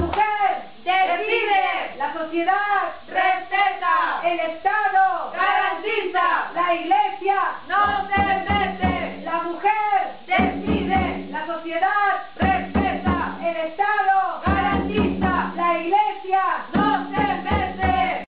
La mujer decide, la sociedad respeta, el Estado garantiza, la iglesia no se mete. La mujer decide, la sociedad respeta.